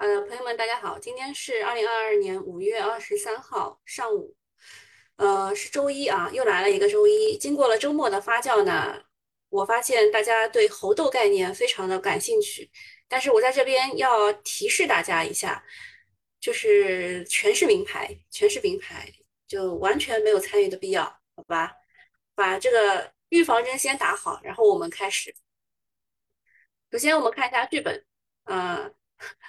呃，朋友们，大家好，今天是二零二二年五月二十三号上午，呃，是周一啊，又来了一个周一。经过了周末的发酵呢，我发现大家对猴痘概念非常的感兴趣，但是我在这边要提示大家一下，就是全是名牌，全是名牌，就完全没有参与的必要，好吧？把这个预防针先打好，然后我们开始。首先，我们看一下剧本，呃。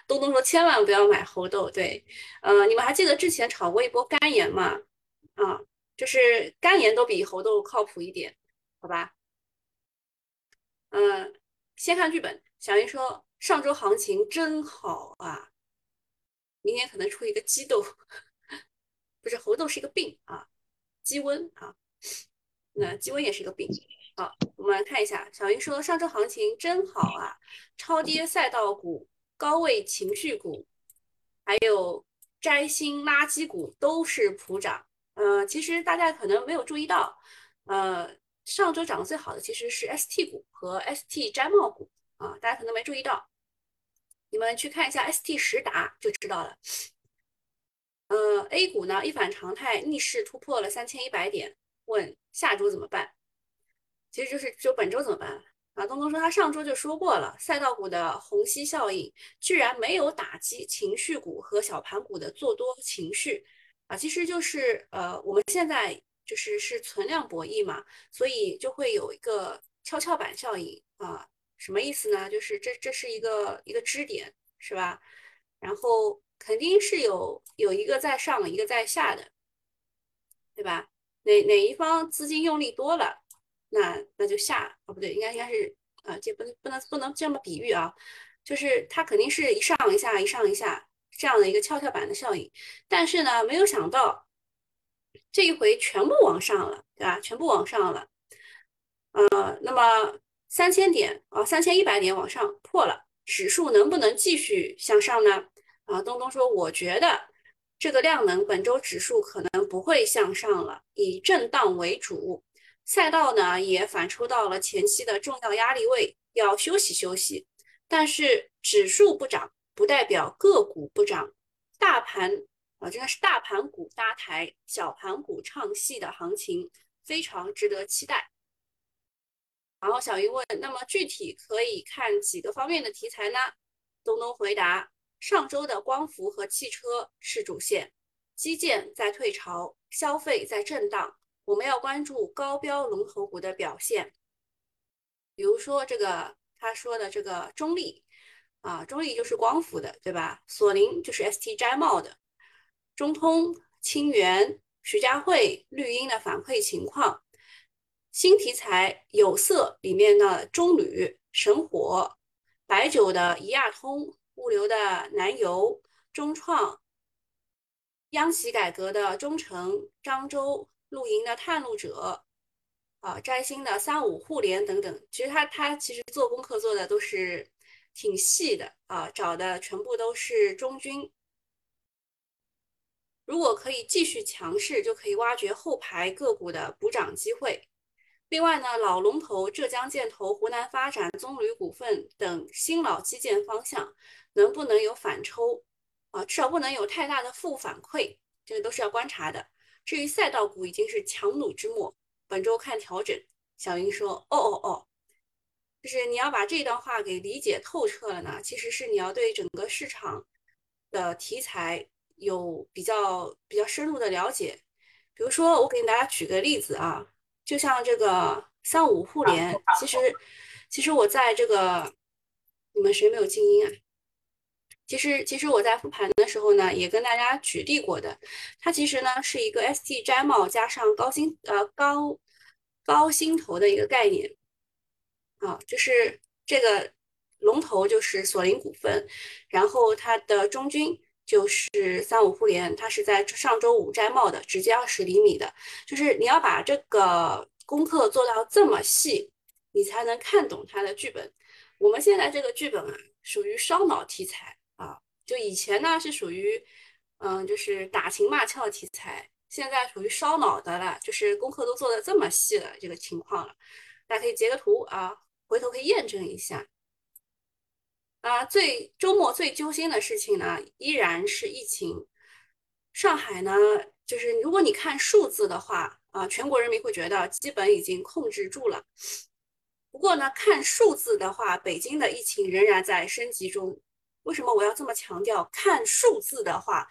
东东说：“千万不要买猴痘。”对，呃，你们还记得之前炒过一波肝炎吗？啊，就是肝炎都比猴痘靠谱一点，好吧？嗯，先看剧本。小英说：“上周行情真好啊，明年可能出一个鸡痘，不是猴痘是一个病啊，鸡瘟啊，那鸡瘟也是一个病。”好，我们来看一下。小英说：“上周行情真好啊，超跌赛道股。”高位情绪股，还有摘星垃圾股都是普涨。呃，其实大家可能没有注意到，呃，上周涨得最好的其实是 ST 股和 ST 摘帽股啊，大家可能没注意到。你们去看一下 ST 实达就知道了。呃，A 股呢一反常态，逆势突破了三千一百点，问下周怎么办？其实就是就本周怎么办？啊，东东说他上周就说过了，赛道股的虹吸效应居然没有打击情绪股和小盘股的做多情绪啊，其实就是呃，我们现在就是是存量博弈嘛，所以就会有一个跷跷板效应啊，什么意思呢？就是这这是一个一个支点是吧？然后肯定是有有一个在上，一个在下的，对吧？哪哪一方资金用力多了？那那就下哦，不对，应该应该是啊，这不能不能不能这么比喻啊，就是它肯定是一上一下一上一下这样的一个跷跷板的效应，但是呢，没有想到这一回全部往上了，对吧？全部往上了，呃，那么三千点啊，三千一百点往上破了，指数能不能继续向上呢？啊，东东说，我觉得这个量能本周指数可能不会向上了，以震荡为主。赛道呢也反抽到了前期的重要压力位，要休息休息。但是指数不涨，不代表个股不涨。大盘啊，真的是大盘股搭台，小盘股唱戏的行情，非常值得期待。然后小鱼问，那么具体可以看几个方面的题材呢？东东回答：上周的光伏和汽车是主线，基建在退潮，消费在震荡。我们要关注高标龙头股的表现，比如说这个他说的这个中立啊，中立就是光伏的，对吧？索林就是 ST 摘帽的，中通、清源、徐家汇、绿茵的反馈情况，新题材有色里面的中铝、神火，白酒的宜亚通，物流的南油、中创，央企改革的中诚、漳州。露营的探路者，啊，摘星的三五互联等等，其实他他其实做功课做的都是挺细的啊，找的全部都是中军。如果可以继续强势，就可以挖掘后排个股的补涨机会。另外呢，老龙头浙江建投、湖南发展、棕榈股份等新老基建方向能不能有反抽啊？至少不能有太大的负反馈，这个都是要观察的。至于赛道股已经是强弩之末，本周看调整。小英说：“哦哦哦，就是你要把这段话给理解透彻了呢。其实是你要对整个市场的题材有比较比较深入的了解。比如说，我给大家举个例子啊，就像这个三五互联，其实其实我在这个你们谁没有静音啊？”其实，其实我在复盘时候呢，也跟大家举例过的。它其实呢是一个 ST 摘帽加上高薪呃高高薪投的一个概念啊，就是这个龙头就是索林股份，然后它的中军就是三五互联，它是在上周五摘帽的，直接二十厘米的。就是你要把这个功课做到这么细，你才能看懂它的剧本。我们现在这个剧本啊，属于烧脑题材。就以前呢是属于，嗯，就是打情骂俏题材，现在属于烧脑的了，就是功课都做的这么细了这个情况了，大家可以截个图啊，回头可以验证一下。啊，最周末最揪心的事情呢，依然是疫情。上海呢，就是如果你看数字的话，啊，全国人民会觉得基本已经控制住了。不过呢，看数字的话，北京的疫情仍然在升级中。为什么我要这么强调？看数字的话，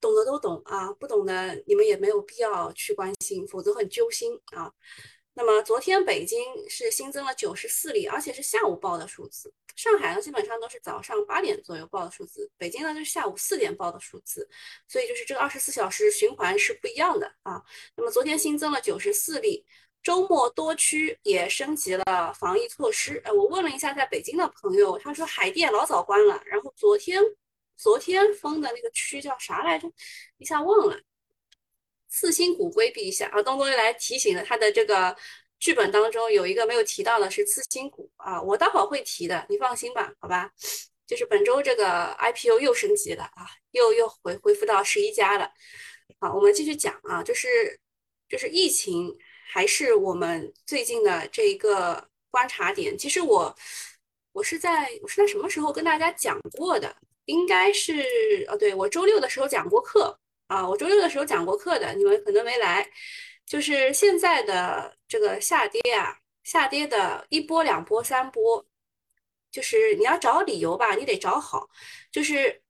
懂的都懂啊，不懂的你们也没有必要去关心，否则很揪心啊。那么昨天北京是新增了九十四例，而且是下午报的数字。上海呢，基本上都是早上八点左右报的数字，北京呢就是下午四点报的数字，所以就是这个二十四小时循环是不一样的啊。那么昨天新增了九十四例，周末多区也升级了防疫措施。呃，我问了一下在北京的朋友，他说海淀老早关了，然后昨天昨天封的那个区叫啥来着？一下忘了。次新股规避一下啊，东东又来提醒了，他的这个剧本当中有一个没有提到的是次新股啊，我待会儿会提的，你放心吧，好吧？就是本周这个 IPO 又升级了啊，又又回恢复到十一家了。好，我们继续讲啊，就是就是疫情还是我们最近的这一个观察点。其实我我是在我是在什么时候跟大家讲过的？应该是哦，对我周六的时候讲过课。啊，我周六的时候讲过课的，你们可能没来。就是现在的这个下跌啊，下跌的一波、两波、三波，就是你要找理由吧，你得找好，就是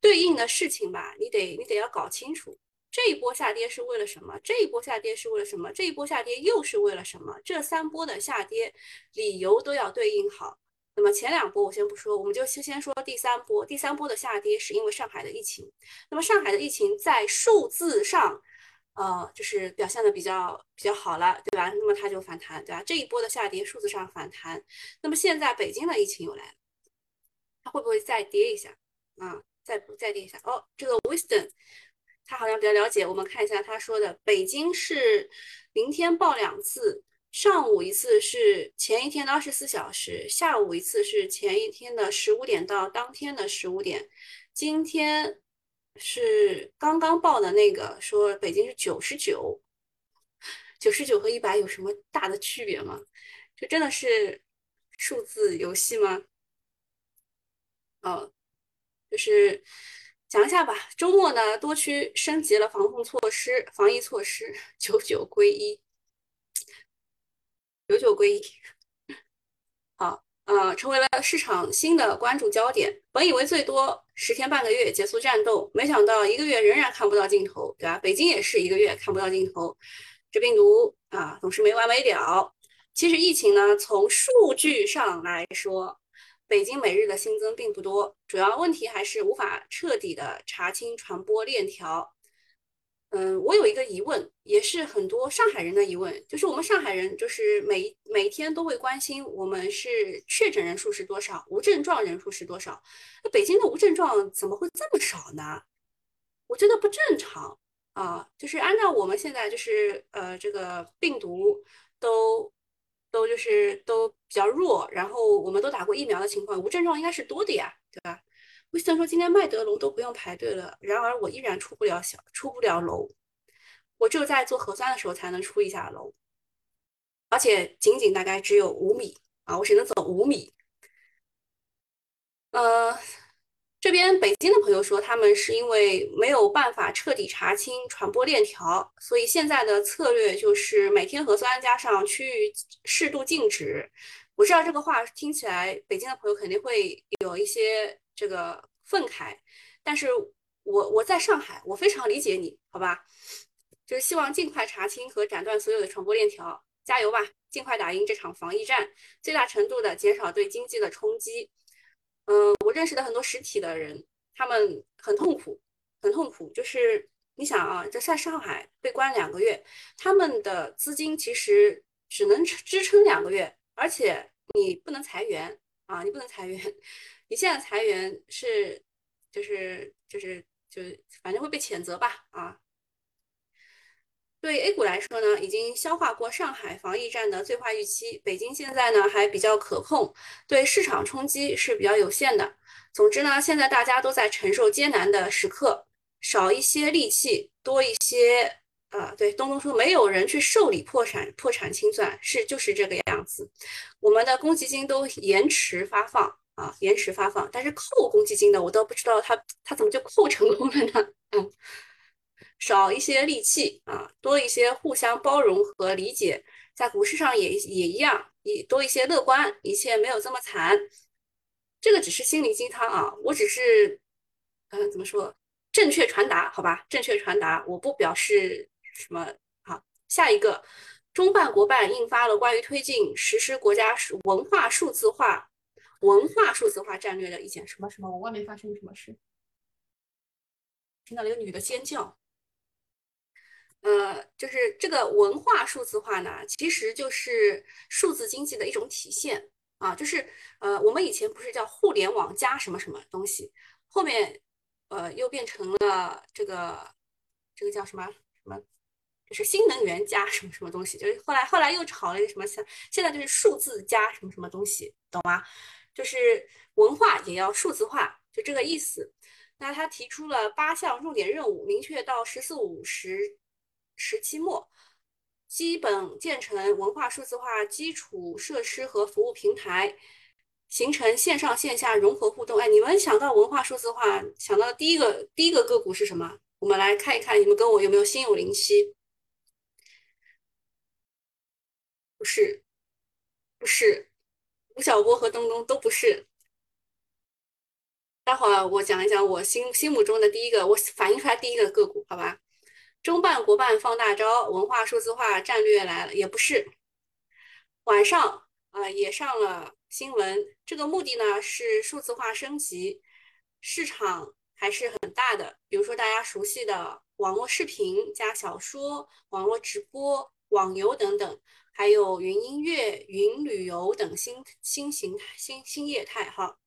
对应的事情吧，你得你得要搞清楚。这一波下跌是为了什么？这一波下跌是为了什么？这一波下跌又是为了什么？这三波的下跌理由都要对应好。那么前两波我先不说，我们就先先说第三波。第三波的下跌是因为上海的疫情。那么上海的疫情在数字上，呃，就是表现的比较比较好了，对吧？那么它就反弹，对吧？这一波的下跌数字上反弹。那么现在北京的疫情又来了，它会不会再跌一下？啊，再再跌一下？哦，这个 Wisdom，他好像比较了解。我们看一下他说的，北京是明天报两次。上午一次是前一天的二十四小时，下午一次是前一天的十五点到当天的十五点。今天是刚刚报的那个，说北京是九十九，九十九和一百有什么大的区别吗？这真的是数字游戏吗？哦，就是讲一下吧。周末呢，多区升级了防控措施、防疫措施，九九归一。九九归一，好，呃，成为了市场新的关注焦点。本以为最多十天半个月结束战斗，没想到一个月仍然看不到尽头，对吧？北京也是一个月看不到尽头，这病毒啊总是没完没了。其实疫情呢，从数据上来说，北京每日的新增并不多，主要问题还是无法彻底的查清传播链条。嗯，我有一个疑问，也是很多上海人的疑问，就是我们上海人就是每每天都会关心，我们是确诊人数是多少，无症状人数是多少？那北京的无症状怎么会这么少呢？我觉得不正常啊！就是按照我们现在就是呃这个病毒都都就是都比较弱，然后我们都打过疫苗的情况，无症状应该是多的呀，对吧？威森说：“今天麦德龙都不用排队了，然而我依然出不了小，出不了楼。我只有在做核酸的时候才能出一下楼，而且仅仅大概只有五米啊，我只能走五米。呃，这边北京的朋友说，他们是因为没有办法彻底查清传播链条，所以现在的策略就是每天核酸加上区域适度禁止。我知道这个话听起来，北京的朋友肯定会有一些。”这个愤慨，但是我我在上海，我非常理解你，好吧？就是希望尽快查清和斩断所有的传播链条，加油吧！尽快打赢这场防疫战，最大程度的减少对经济的冲击。嗯，我认识的很多实体的人，他们很痛苦，很痛苦。就是你想啊，这在上海被关两个月，他们的资金其实只能支撑两个月，而且你不能裁员啊，你不能裁员。你现在裁员是，就是就是就是反正会被谴责吧啊。对 A 股来说呢，已经消化过上海防疫战的最坏预期，北京现在呢还比较可控，对市场冲击是比较有限的。总之呢，现在大家都在承受艰难的时刻，少一些戾气，多一些啊。对东东说，没有人去受理破产破产清算，是就是这个样子。我们的公积金都延迟发放。啊，延迟发放。但是扣公积金的，我倒不知道他他怎么就扣成功了呢？嗯，少一些戾气啊，多一些互相包容和理解，在股市上也也一样，也多一些乐观，一切没有这么惨。这个只是心灵鸡汤啊，我只是嗯，怎么说？正确传达，好吧，正确传达，我不表示什么。好，下一个，中办国办印发了关于推进实施国家文化数字化、文化数字化战略的意见。什么什么？我外面发生什么事？听到了一个女的尖叫。呃，就是这个文化数字化呢，其实就是数字经济的一种体现啊。就是呃，我们以前不是叫互联网加什么什么东西，后面。呃，又变成了这个，这个叫什么什么，就是新能源加什么什么东西，就是后来后来又炒了一个什么，现现在就是数字加什么什么东西，懂吗？就是文化也要数字化，就这个意思。那他提出了八项重点任务，明确到“十四五”时时期末，基本建成文化数字化基础设施和服务平台。形成线上线下融合互动。哎，你们想到文化数字化，想到的第一个第一个个股是什么？我们来看一看，你们跟我有没有心有灵犀？不是，不是，吴晓波和东东都不是。待会儿我讲一讲我心心目中的第一个，我反映出来第一个个股，好吧？中办国办放大招，文化数字化战略来了，也不是。晚上啊，也上了。新闻这个目的呢是数字化升级，市场还是很大的。比如说大家熟悉的网络视频加小说、网络直播、网游等等，还有云音乐、云旅游等新新形态、新新业态。哈，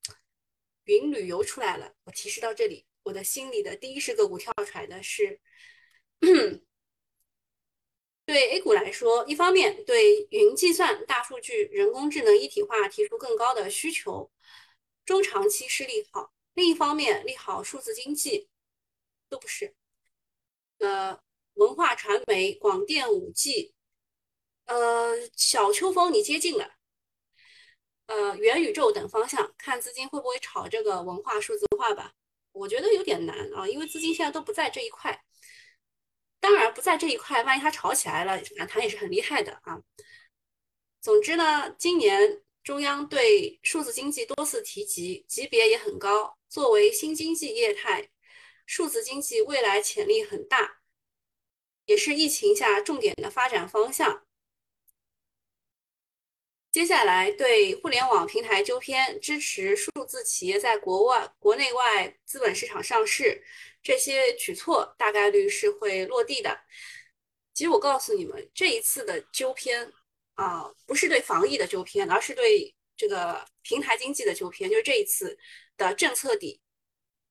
云旅游出来了，我提示到这里，我的心里的第一只个股跳出来的是。对 A 股来说，一方面对云计算、大数据、人工智能一体化提出更高的需求，中长期是利好；另一方面利好数字经济，都不是。呃，文化传媒、广电、五 G，呃，小秋风你接近了。呃，元宇宙等方向，看资金会不会炒这个文化数字化吧？我觉得有点难啊，因为资金现在都不在这一块。当然不在这一块，万一它炒起来了，反弹也是很厉害的啊。总之呢，今年中央对数字经济多次提及，级别也很高。作为新经济业态，数字经济未来潜力很大，也是疫情下重点的发展方向。接下来对互联网平台纠偏，支持数字企业在国外、国内外资本市场上市，这些举措大概率是会落地的。其实我告诉你们，这一次的纠偏啊，不是对防疫的纠偏，而是对这个平台经济的纠偏，就是这一次的政策底。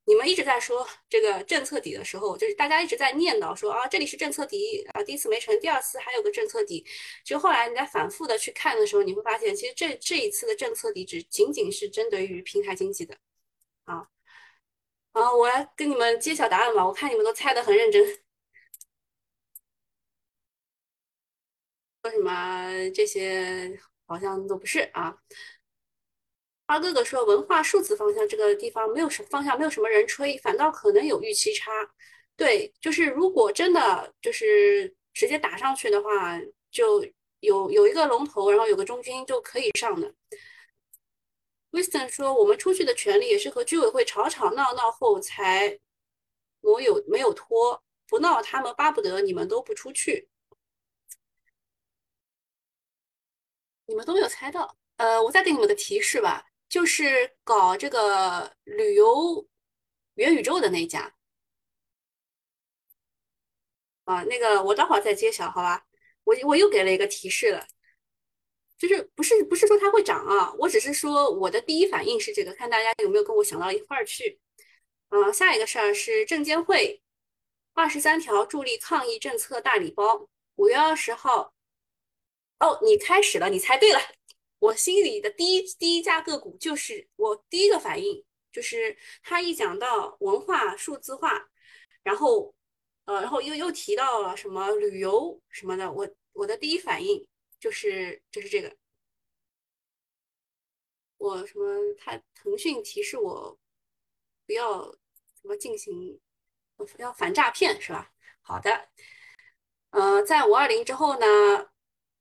你们一直在说这个政策底的时候，就是大家一直在念叨说啊，这里是政策底啊，第一次没成，第二次还有个政策底。就后来你在反复的去看的时候，你会发现，其实这这一次的政策底只仅仅是针对于平台经济的啊。好，我来跟你们揭晓答案吧。我看你们都猜的很认真，说什么这些好像都不是啊。二哥哥说，文化数字方向这个地方没有什么方向，没有什么人吹，反倒可能有预期差。对，就是如果真的就是直接打上去的话，就有有一个龙头，然后有个中军就可以上的。Wiston 说，我们出去的权利也是和居委会吵吵闹闹后才我有没有拖，不闹他们巴不得你们都不出去。你们都没有猜到，呃，我再给你们个提示吧。就是搞这个旅游元宇宙的那家啊，那个我待会儿再揭晓，好吧？我我又给了一个提示了，就是不是不是说它会涨啊，我只是说我的第一反应是这个，看大家有没有跟我想到一块儿去。嗯，下一个事儿是证监会二十三条助力抗疫政策大礼包，五月二十号。哦，你开始了，你猜对了。我心里的第一第一家个股就是我第一个反应就是他一讲到文化数字化，然后呃，然后又又提到了什么旅游什么的，我我的第一反应就是就是这个我什么？他腾讯提示我不要什么进行要反诈骗是吧？好的，呃，在五二零之后呢？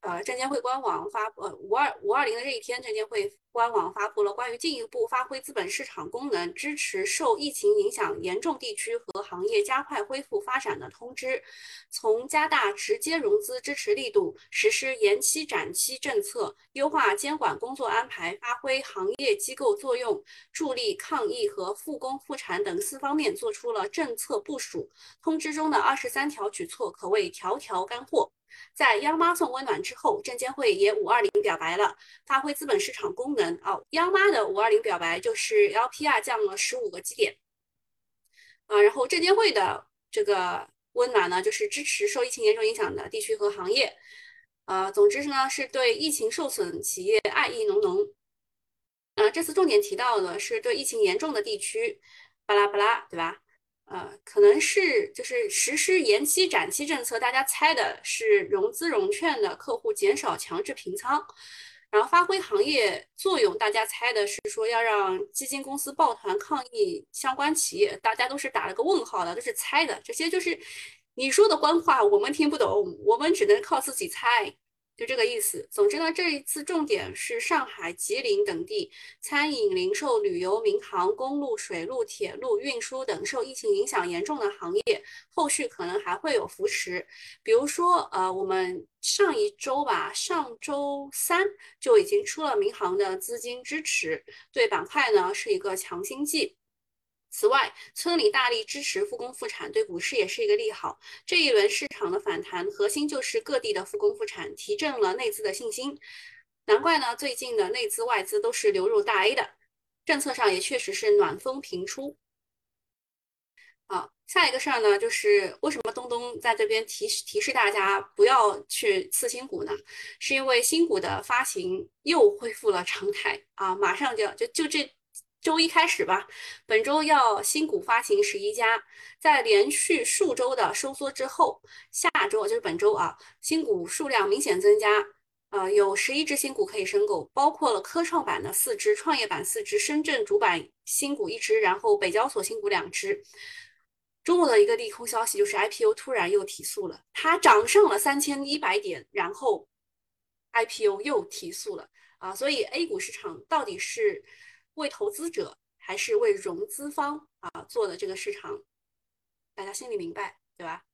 呃，证监会官网发呃五二五二零的这一天，证监会官网发布了关于进一步发挥资本市场功能，支持受疫情影响严重地区和行业加快恢复发展的通知。从加大直接融资支持力度，实施延期展期政策，优化监管工作安排，发挥行业机构作用，助力抗疫和复工复产等四方面做出了政策部署。通知中的二十三条举措可谓条条干货。在央妈送温暖之后，证监会也五二零表白了，发挥资本市场功能哦。央妈的五二零表白就是 LPR 降了十五个基点，啊，然后证监会的这个温暖呢，就是支持受疫情严重影响的地区和行业，呃，总之呢是对疫情受损企业爱意浓浓。呃，这次重点提到的是对疫情严重的地区，巴拉巴拉，对吧？呃，可能是就是实施延期展期政策，大家猜的是融资融券的客户减少强制平仓，然后发挥行业作用，大家猜的是说要让基金公司抱团抗议相关企业，大家都是打了个问号的，都是猜的，这些就是你说的官话，我们听不懂，我们只能靠自己猜。就这个意思。总之呢，这一次重点是上海、吉林等地餐饮、零售、旅游、民航、公路、水路、铁路运输等受疫情影响严重的行业，后续可能还会有扶持。比如说，呃，我们上一周吧，上周三就已经出了民航的资金支持，对板块呢是一个强心剂。此外，村里大力支持复工复产，对股市也是一个利好。这一轮市场的反弹核心就是各地的复工复产，提振了内资的信心。难怪呢，最近的内资外资都是流入大 A 的，政策上也确实是暖风频出。好，下一个事儿呢，就是为什么东东在这边提提示大家不要去次新股呢？是因为新股的发行又恢复了常态啊，马上就要就就这。周一开始吧，本周要新股发行十一家，在连续数周的收缩之后，下周就是本周啊，新股数量明显增加，呃，有十一只新股可以申购，包括了科创板的四只、创业板四只、深圳主板新股一只，然后北交所新股两只。中午的一个利空消息就是 IPO 突然又提速了，它涨上了三千一百点，然后 IPO 又提速了啊，所以 A 股市场到底是？为投资者还是为融资方啊做的这个市场，大家心里明白对吧？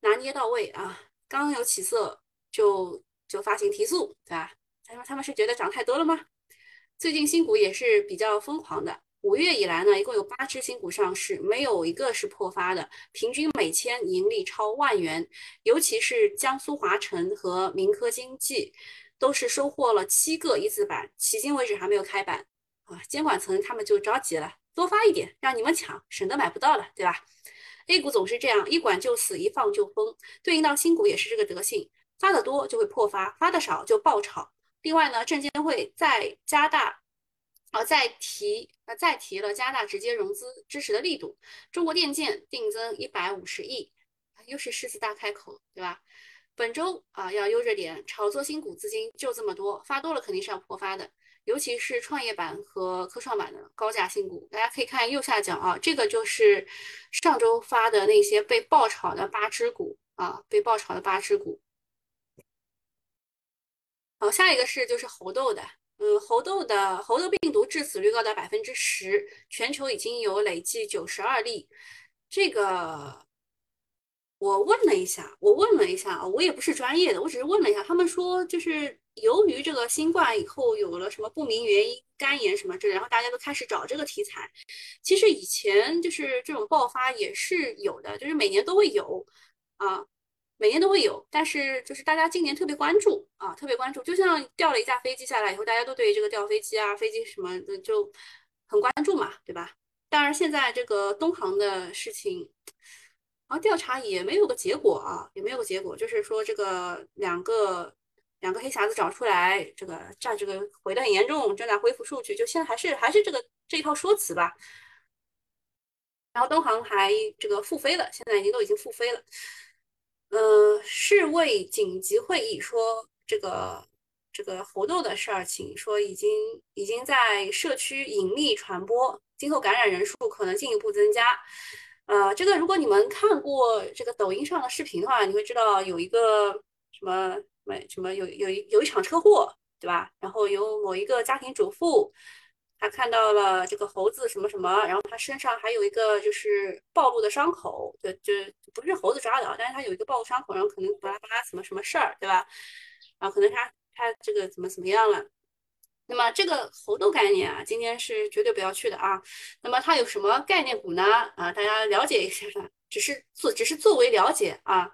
拿捏到位啊！刚有起色就就发行提速对吧？他说他们是觉得涨太多了吗？最近新股也是比较疯狂的，五月以来呢，一共有八只新股上市，没有一个是破发的，平均每千盈利超万元，尤其是江苏华晨和民科经济，都是收获了七个一字板，迄今为止还没有开板。监管层他们就着急了，多发一点，让你们抢，省得买不到了，对吧？A 股总是这样，一管就死，一放就疯，对应到新股也是这个德性，发的多就会破发，发的少就爆炒。另外呢，证监会再加大，啊，再提，啊，再提了加大直接融资支持的力度，中国电建定增一百五十亿，又是狮子大开口，对吧？本周啊要悠着点，炒作新股资金就这么多，发多了肯定是要破发的。尤其是创业板和科创板的高价新股，大家可以看右下角啊，这个就是上周发的那些被爆炒的八只股啊，被爆炒的八只股。好，下一个是就是猴痘的，嗯，猴痘的猴痘病毒致死率高达百分之十，全球已经有累计九十二例。这个我问了一下，我问了一下啊，我也不是专业的，我只是问了一下，他们说就是。由于这个新冠以后有了什么不明原因肝炎什么之类，然后大家都开始找这个题材。其实以前就是这种爆发也是有的，就是每年都会有啊，每年都会有。但是就是大家今年特别关注啊，特别关注，就像掉了一架飞机下来以后，大家都对这个掉飞机啊、飞机什么的就很关注嘛，对吧？当然现在这个东航的事情，然后，调查也没有个结果啊，也没有个结果，就是说这个两个。两个黑匣子找出来，这个占这个毁的很严重，正在恢复数据，就现在还是还是这个这一套说辞吧。然后东航还这个复飞了，现在已经都已经复飞了。呃，世卫紧急会议说，这个这个猴痘的事儿，请说已经已经在社区隐匿传播，今后感染人数可能进一步增加。呃，这个如果你们看过这个抖音上的视频的话，你会知道有一个什么么什么有有有一场车祸，对吧？然后有某一个家庭主妇。他看到了这个猴子什么什么，然后他身上还有一个就是暴露的伤口，就就不是猴子抓的，但是他有一个暴露伤口，然后可能巴拉巴拉什么什么事儿，对吧？然后可能他他这个怎么怎么样了？那么这个猴痘概念啊，今天是绝对不要去的啊。那么它有什么概念股呢？啊，大家了解一下，只是作只是作为了解啊。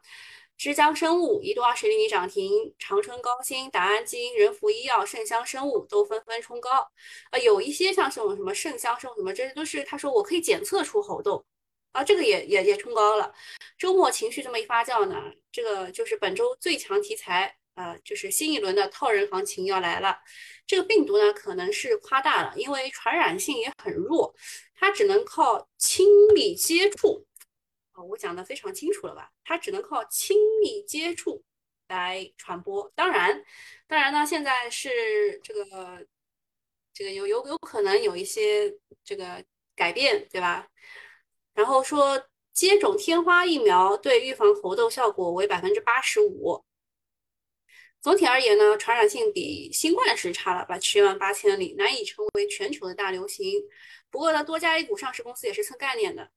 枝江生物一度二十厘米涨停，长春高新、达安基因、仁孚医药、盛香生物都纷纷冲高。啊，有一些像这种什么盛香生物什么，这些都是他说我可以检测出猴痘啊，这个也也也冲高了。周末情绪这么一发酵呢，这个就是本周最强题材啊，就是新一轮的套人行情要来了。这个病毒呢可能是夸大了，因为传染性也很弱，它只能靠亲密接触。我讲的非常清楚了吧？它只能靠亲密接触来传播。当然，当然呢，现在是这个这个有有有可能有一些这个改变，对吧？然后说接种天花疫苗对预防猴痘效果为百分之八十五。总体而言呢，传染性比新冠是差了吧七万八千里，难以成为全球的大流行。不过呢，多家 A 股上市公司也是蹭概念的。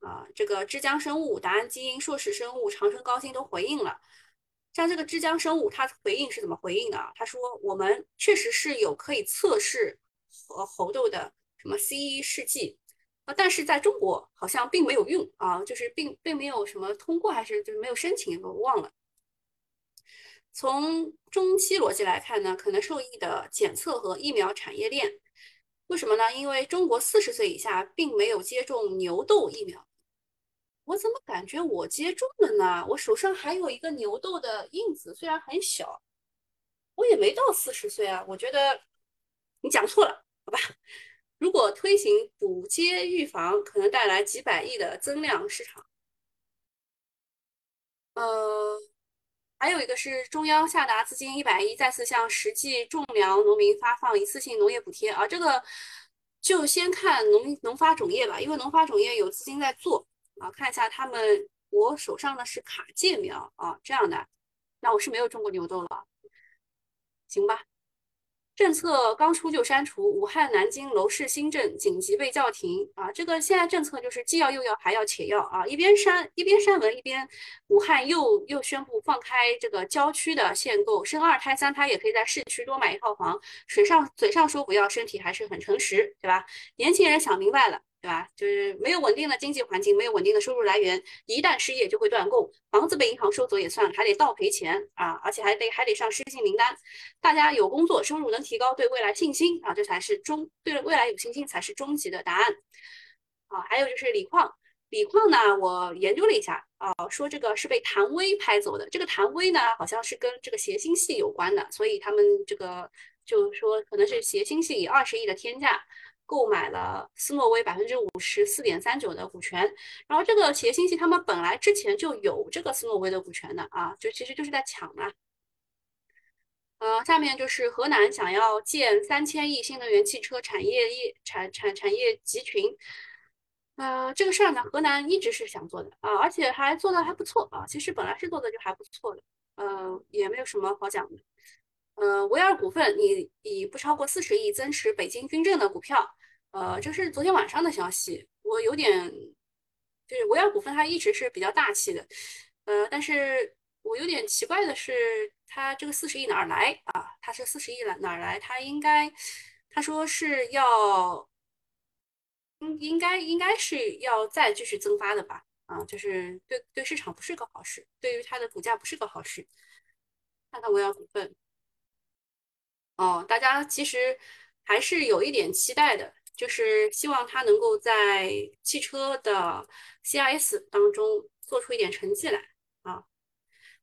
啊，这个枝江生物、达安基因、硕士生物、长春高新都回应了。像这个枝江生物，它回应是怎么回应的？他说我们确实是有可以测试和猴痘的什么 C 一试剂啊，但是在中国好像并没有用啊，就是并并没有什么通过，还是就是没有申请，我忘了。从中期逻辑来看呢，可能受益的检测和疫苗产业链，为什么呢？因为中国四十岁以下并没有接种牛痘疫苗。我怎么感觉我接种了呢？我手上还有一个牛痘的印子，虽然很小，我也没到四十岁啊。我觉得你讲错了，好吧？如果推行补接预防，可能带来几百亿的增量市场。呃，还有一个是中央下达资金一百亿，再次向实际种粮农民发放一次性农业补贴啊。这个就先看农农发种业吧，因为农发种业有资金在做。啊，看一下他们，我手上的是卡介苗啊，这样的，那我是没有种过牛痘了，行吧？政策刚出就删除，武汉、南京楼市新政紧急被叫停啊！这个现在政策就是既要又要还要且要啊！一边删一边删文，一边武汉又又宣布放开这个郊区的限购，生二胎三胎也可以在市区多买一套房。水上嘴上说不要，身体还是很诚实，对吧？年轻人想明白了。对吧？就是没有稳定的经济环境，没有稳定的收入来源，一旦失业就会断供，房子被银行收走也算，还得倒赔钱啊，而且还得还得上失信名单。大家有工作，收入能提高，对未来信心啊，这才是终对未来有信心才是终极的答案啊。还有就是锂矿，锂矿呢，我研究了一下啊，说这个是被谭威拍走的，这个谭威呢，好像是跟这个协鑫系有关的，所以他们这个就是说可能是协鑫系以二十亿的天价。购买了斯诺威百分之五十四点三九的股权，然后这个企业信息他们本来之前就有这个斯诺威的股权的啊，就其实就是在抢嘛。呃，下面就是河南想要建三千亿新能源汽车产业业产产产业集群，呃，这个事儿呢，河南一直是想做的啊，而且还做的还不错啊，其实本来是做的就还不错的，呃，也没有什么好讲的。呃，维尔股份以以不超过四十亿增持北京军政的股票。呃，这是昨天晚上的消息，我有点，就是维尔股份它一直是比较大气的，呃，但是我有点奇怪的是，它这个四十亿哪儿来啊？它是四十亿了哪儿来？它应该，他说是要，应应该应该是要再继续增发的吧？啊，就是对对市场不是个好事，对于它的股价不是个好事。看看维尔股份，哦，大家其实还是有一点期待的。就是希望它能够在汽车的 CRS 当中做出一点成绩来啊，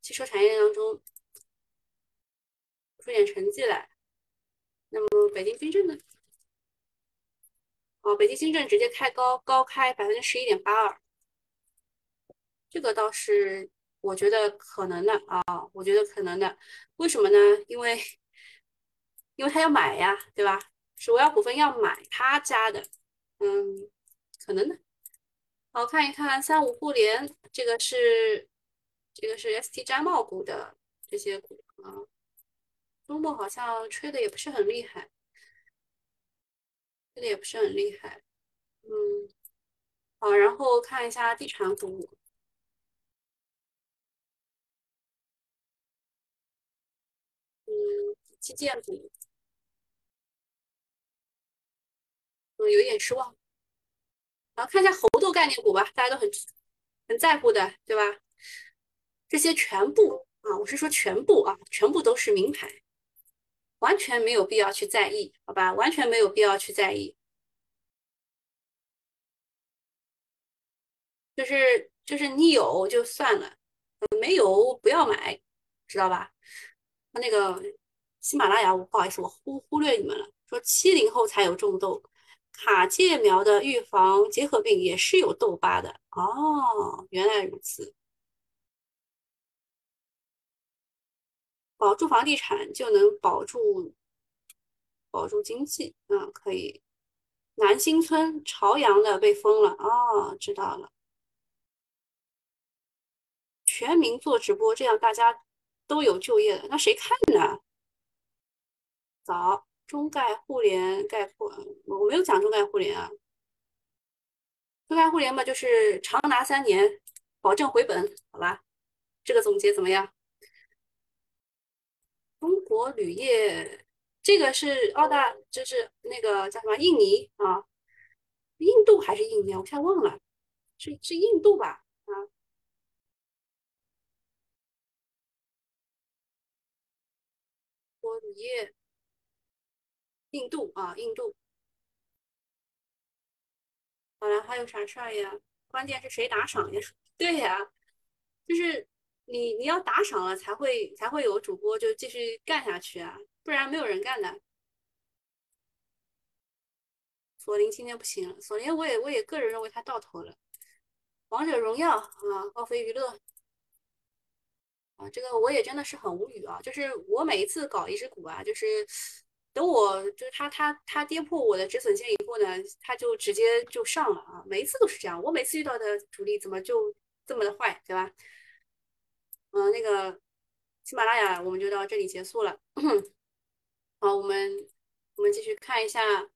汽车产业当中出点成绩来。那么北京军政呢？哦，北京军政直接开高，高开百分之十一点八二，这个倒是我觉得可能的啊，我觉得可能的。为什么呢？因为因为他要买呀，对吧？是我要股份要买他家的，嗯，可能的。好，看一看三五互联，这个是这个是 ST 摘帽股的这些股啊，周末好像吹的也不是很厉害，吹的也不是很厉害，嗯，好，然后看一下地产股，嗯，基建股。嗯，有一点失望。然后看一下猴豆概念股吧，大家都很很在乎的，对吧？这些全部啊，我是说全部啊，全部都是名牌，完全没有必要去在意，好吧？完全没有必要去在意，就是就是你有就算了，没有不要买，知道吧？那个喜马拉雅，我不好意思，我忽忽略你们了，说七零后才有种痘。卡介苗的预防结核病也是有痘疤的哦，原来如此。保住房地产就能保住保住经济，嗯，可以。南新村朝阳的被封了哦，知道了。全民做直播，这样大家都有就业的，那谁看呢？早。中概互联概括，我没有讲中概互联啊。中概互联嘛，就是长拿三年，保证回本，好吧？这个总结怎么样？中国铝业，这个是澳大，就是那个叫什么印尼啊？印度还是印尼？我现在忘了，是是印度吧？啊，国铝业。印度啊，印度。好了，还有啥事儿呀？关键是谁打赏呀？对呀，就是你你要打赏了才会才会有主播就继续干下去啊，不然没有人干的。索林今天不行了，索林我也我也个人认为他到头了。王者荣耀啊，奥飞娱乐啊，这个我也真的是很无语啊，就是我每一次搞一只股啊，就是。等我就是他他他跌破我的止损线以后呢，他就直接就上了啊！每一次都是这样，我每次遇到的主力怎么就这么的坏，对吧？嗯，那个喜马拉雅我们就到这里结束了。好，我们我们继续看一下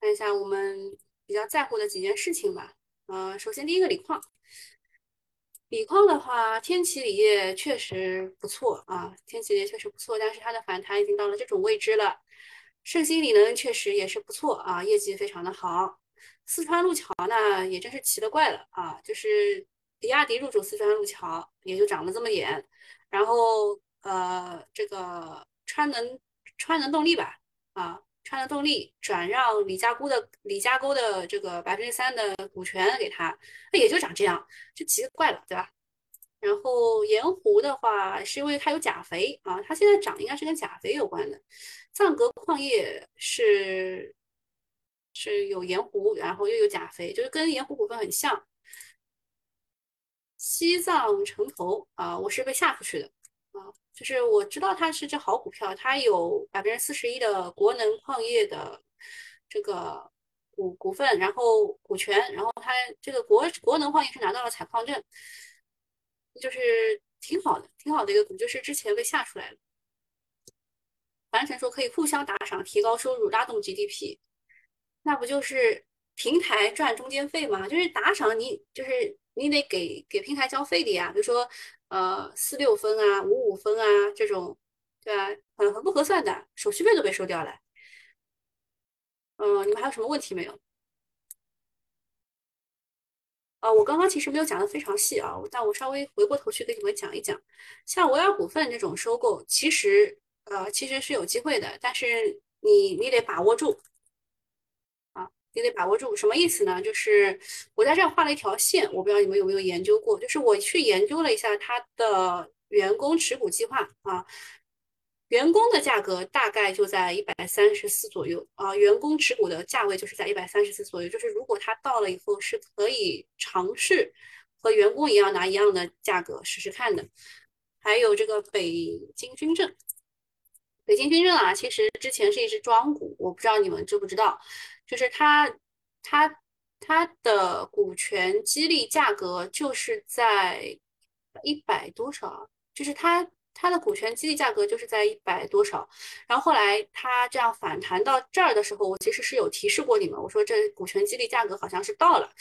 看一下我们比较在乎的几件事情吧。呃，首先第一个锂矿。锂矿的话，天齐锂业确实不错啊，天齐锂业确实不错，但是它的反弹已经到了这种位置了。盛鑫锂能确实也是不错啊，业绩非常的好。四川路桥呢，也真是奇了怪了啊，就是比亚迪入主四川路桥，也就涨了这么点。然后呃，这个川能川能动力吧，啊，川能动力转让李家沟的李家沟的这个百分之三的股权给他，那也就涨这样，就奇怪了，对吧？然后盐湖的话，是因为它有钾肥啊，它现在涨应该是跟钾肥有关的。藏格矿业是是有盐湖，然后又有钾肥，就是跟盐湖股份很像。西藏城投啊，我是被吓出去的啊，就是我知道它是只好股票，它有百分之四十一的国能矿业的这个股股份，然后股权，然后它这个国国能矿业是拿到了采矿证。就是挺好的，挺好的一个股，就是之前被吓出来了。樊晨说可以互相打赏，提高收入，拉动 GDP，那不就是平台赚中间费吗？就是打赏你，就是你得给给平台交费的呀。比如说，呃，四六分啊，五五分啊这种，对吧？很很不合算的，手续费都被收掉了。嗯，你们还有什么问题没有？啊，我刚刚其实没有讲的非常细啊，但我稍微回过头去给你们讲一讲，像维尔股份这种收购，其实呃其实是有机会的，但是你你得把握住，你得把握住，什么意思呢？就是我在这儿画了一条线，我不知道你们有没有研究过，就是我去研究了一下它的员工持股计划啊。员工的价格大概就在一百三十四左右啊，员工持股的价位就是在一百三十四左右，就是如果他到了以后是可以尝试和员工一样拿一样的价格试试看的。还有这个北京军政，北京军政啊，其实之前是一只庄股，我不知道你们知不知道，就是它它它的股权激励价格就是在一百多少，就是它。它的股权激励价格就是在一百多少，然后后来它这样反弹到这儿的时候，我其实是有提示过你们，我说这股权激励价格好像是到了，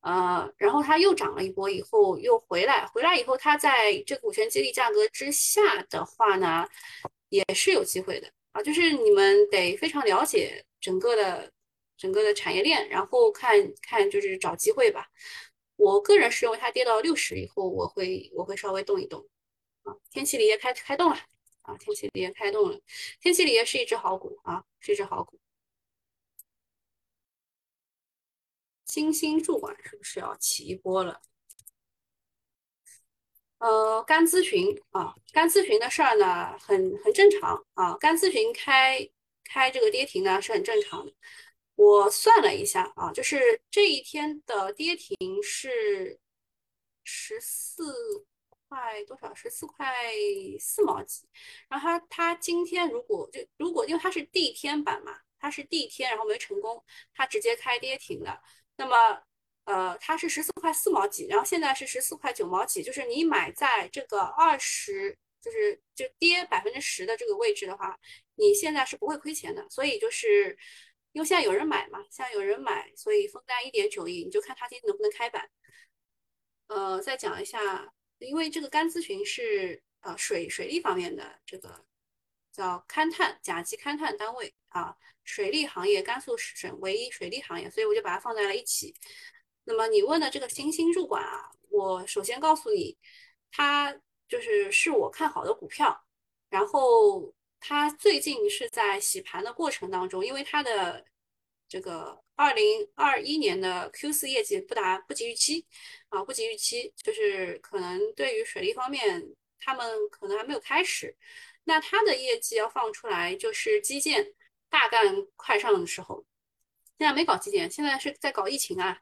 呃，然后它又涨了一波以后又回来，回来以后它在这股权激励价格之下的话呢，也是有机会的啊，就是你们得非常了解整个的整个的产业链，然后看看就是找机会吧。我个人是认为它跌到六十以后，我会我会稍微动一动。啊天齐锂业开开动了啊！天齐锂业开动了，天齐锂业是一只好股啊，是一只好股。金星助管是不是要起一波了？呃，干咨询啊，干咨询的事儿呢，很很正常啊。干咨询开开这个跌停呢，是很正常的。我算了一下啊，就是这一天的跌停是十四。块多少？十四块四毛几。然后它它今天如果就如果因为它是第一天板嘛，它是第一天，然后没成功，它直接开跌停了。那么呃，它是十四块四毛几，然后现在是十四块九毛几，就是你买在这个二十，就是就跌百分之十的这个位置的话，你现在是不会亏钱的。所以就是因为现在有人买嘛，现在有人买，所以封单一点九亿，你就看它今天能不能开板。呃，再讲一下。因为这个甘咨询是呃水水利方面的这个叫勘探甲级勘探单位啊，水利行业甘肃省唯一水利行业，所以我就把它放在了一起。那么你问的这个新兴入管啊，我首先告诉你，它就是是我看好的股票，然后它最近是在洗盘的过程当中，因为它的这个。二零二一年的 Q 四业绩不达不及预期啊，不及预期，就是可能对于水利方面，他们可能还没有开始。那它的业绩要放出来，就是基建大干快上的时候。现在没搞基建，现在是在搞疫情啊。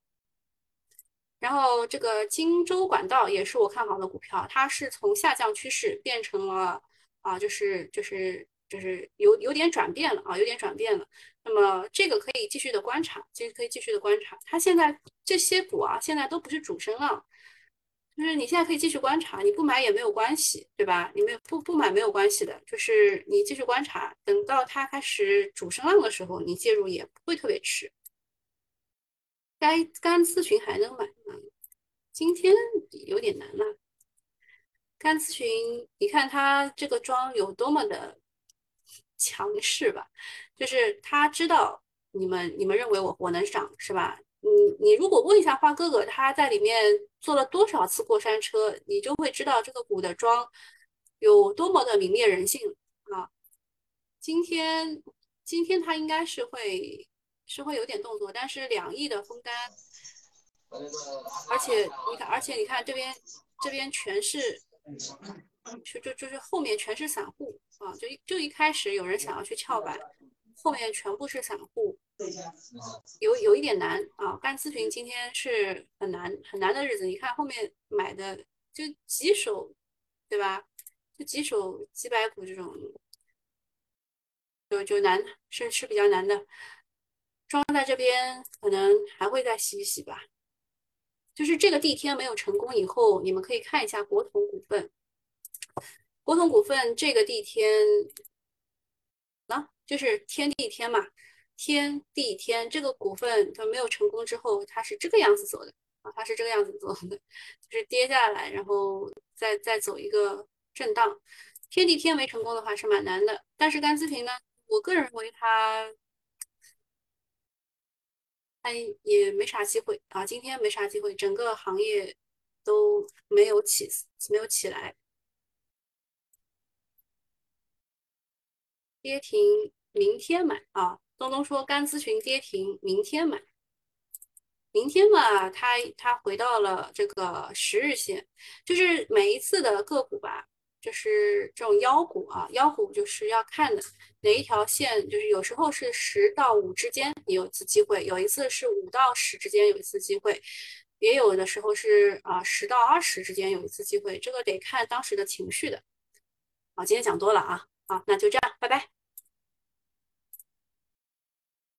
然后这个荆州管道也是我看好的股票，它是从下降趋势变成了啊，就是就是。就是有有点转变了啊，有点转变了。那么这个可以继续的观察，其实可以继续的观察。它现在这些股啊，现在都不是主升浪，就是你现在可以继续观察，你不买也没有关系，对吧？你没有不不买没有关系的，就是你继续观察，等到它开始主升浪的时候，你介入也不会特别迟。该干咨询还能买吗？今天有点难了。干咨询，你看他这个庄有多么的。强势吧，就是他知道你们，你们认为我我能涨是吧？你你如果问一下花哥哥，他在里面坐了多少次过山车，你就会知道这个股的庄有多么的泯灭人性啊！今天今天他应该是会是会有点动作，但是两亿的封单，而且你看，而且你看这边这边全是。就就就是后面全是散户啊，就就一开始有人想要去翘板，后面全部是散户，有有一点难啊。干咨询今天是很难很难的日子，你看后面买的就几手，对吧？就几手几百股这种，就就难是是比较难的。庄在这边可能还会再洗一洗吧。就是这个地天没有成功以后，你们可以看一下国统股份。国统股份这个地天，啊，就是天地天嘛，天地天这个股份它没有成功之后，它是这个样子走的啊，它是这个样子走的，就是跌下来，然后再再走一个震荡。天地天没成功的话是蛮难的，但是甘思平呢，我个人认为它，它也没啥机会啊，今天没啥机会，整个行业都没有起，没有起来。跌停，明天买啊！东东说干咨询跌停，明天买。明天嘛，它它回到了这个十日线，就是每一次的个股吧，就是这种妖股啊，妖股就是要看的哪一条线，就是有时候是十到五之间你有一次机会，有一次是五到十之间有一次机会，也有的时候是啊十到二十之间有一次机会，这个得看当时的情绪的。好，今天讲多了啊，好，那就这样，拜拜。